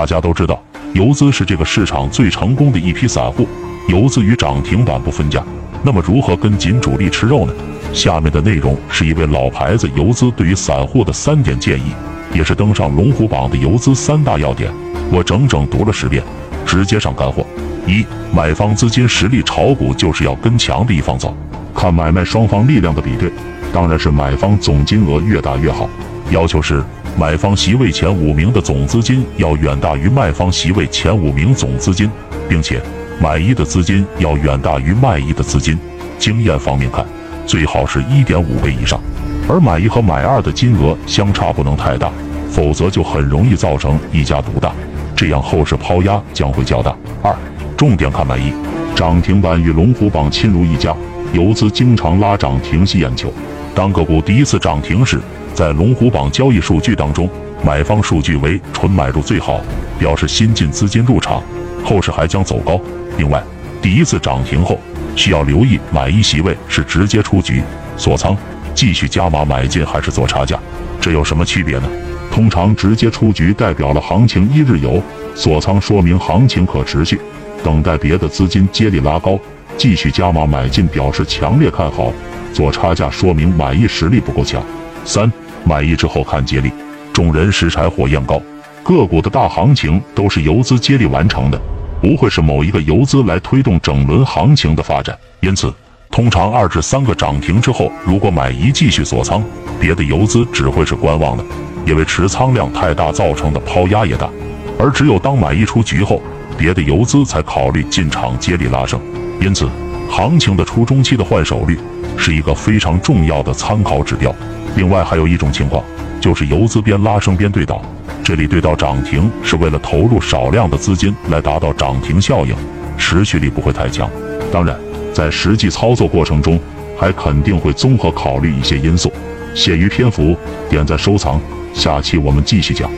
大家都知道，游资是这个市场最成功的一批散户，游资与涨停板不分家。那么如何跟紧主力吃肉呢？下面的内容是一位老牌子游资对于散户的三点建议，也是登上龙虎榜的游资三大要点。我整整读了十遍，直接上干货。一、买方资金实力炒股就是要跟强的一方走，看买卖双方力量的比对，当然是买方总金额越大越好。要求是买方席位前五名的总资金要远大于卖方席位前五名总资金，并且买一的资金要远大于卖一的资金。经验方面看，最好是一点五倍以上，而买一和买二的金额相差不能太大，否则就很容易造成一家独大，这样后市抛压将会较大。二重点看买一，涨停板与龙虎榜亲如一家，游资经常拉涨停吸眼球。当个股第一次涨停时，在龙虎榜交易数据当中，买方数据为纯买入最好，表示新进资金入场，后市还将走高。另外，第一次涨停后需要留意买一席位是直接出局锁仓，继续加码买进还是做差价，这有什么区别呢？通常直接出局代表了行情一日游，锁仓说明行情可持续。等待别的资金接力拉高，继续加码买进，表示强烈看好；做差价说明买一实力不够强。三买一之后看接力，众人拾柴火焰高，个股的大行情都是游资接力完成的，不会是某一个游资来推动整轮行情的发展。因此，通常二至三个涨停之后，如果买一继续锁仓，别的游资只会是观望的，因为持仓量太大造成的抛压也大。而只有当买一出局后，别的游资才考虑进场接力拉升，因此行情的初中期的换手率是一个非常重要的参考指标。另外还有一种情况，就是游资边拉升边对倒，这里对倒涨停是为了投入少量的资金来达到涨停效应，持续力不会太强。当然，在实际操作过程中，还肯定会综合考虑一些因素。限于篇幅，点赞收藏，下期我们继续讲。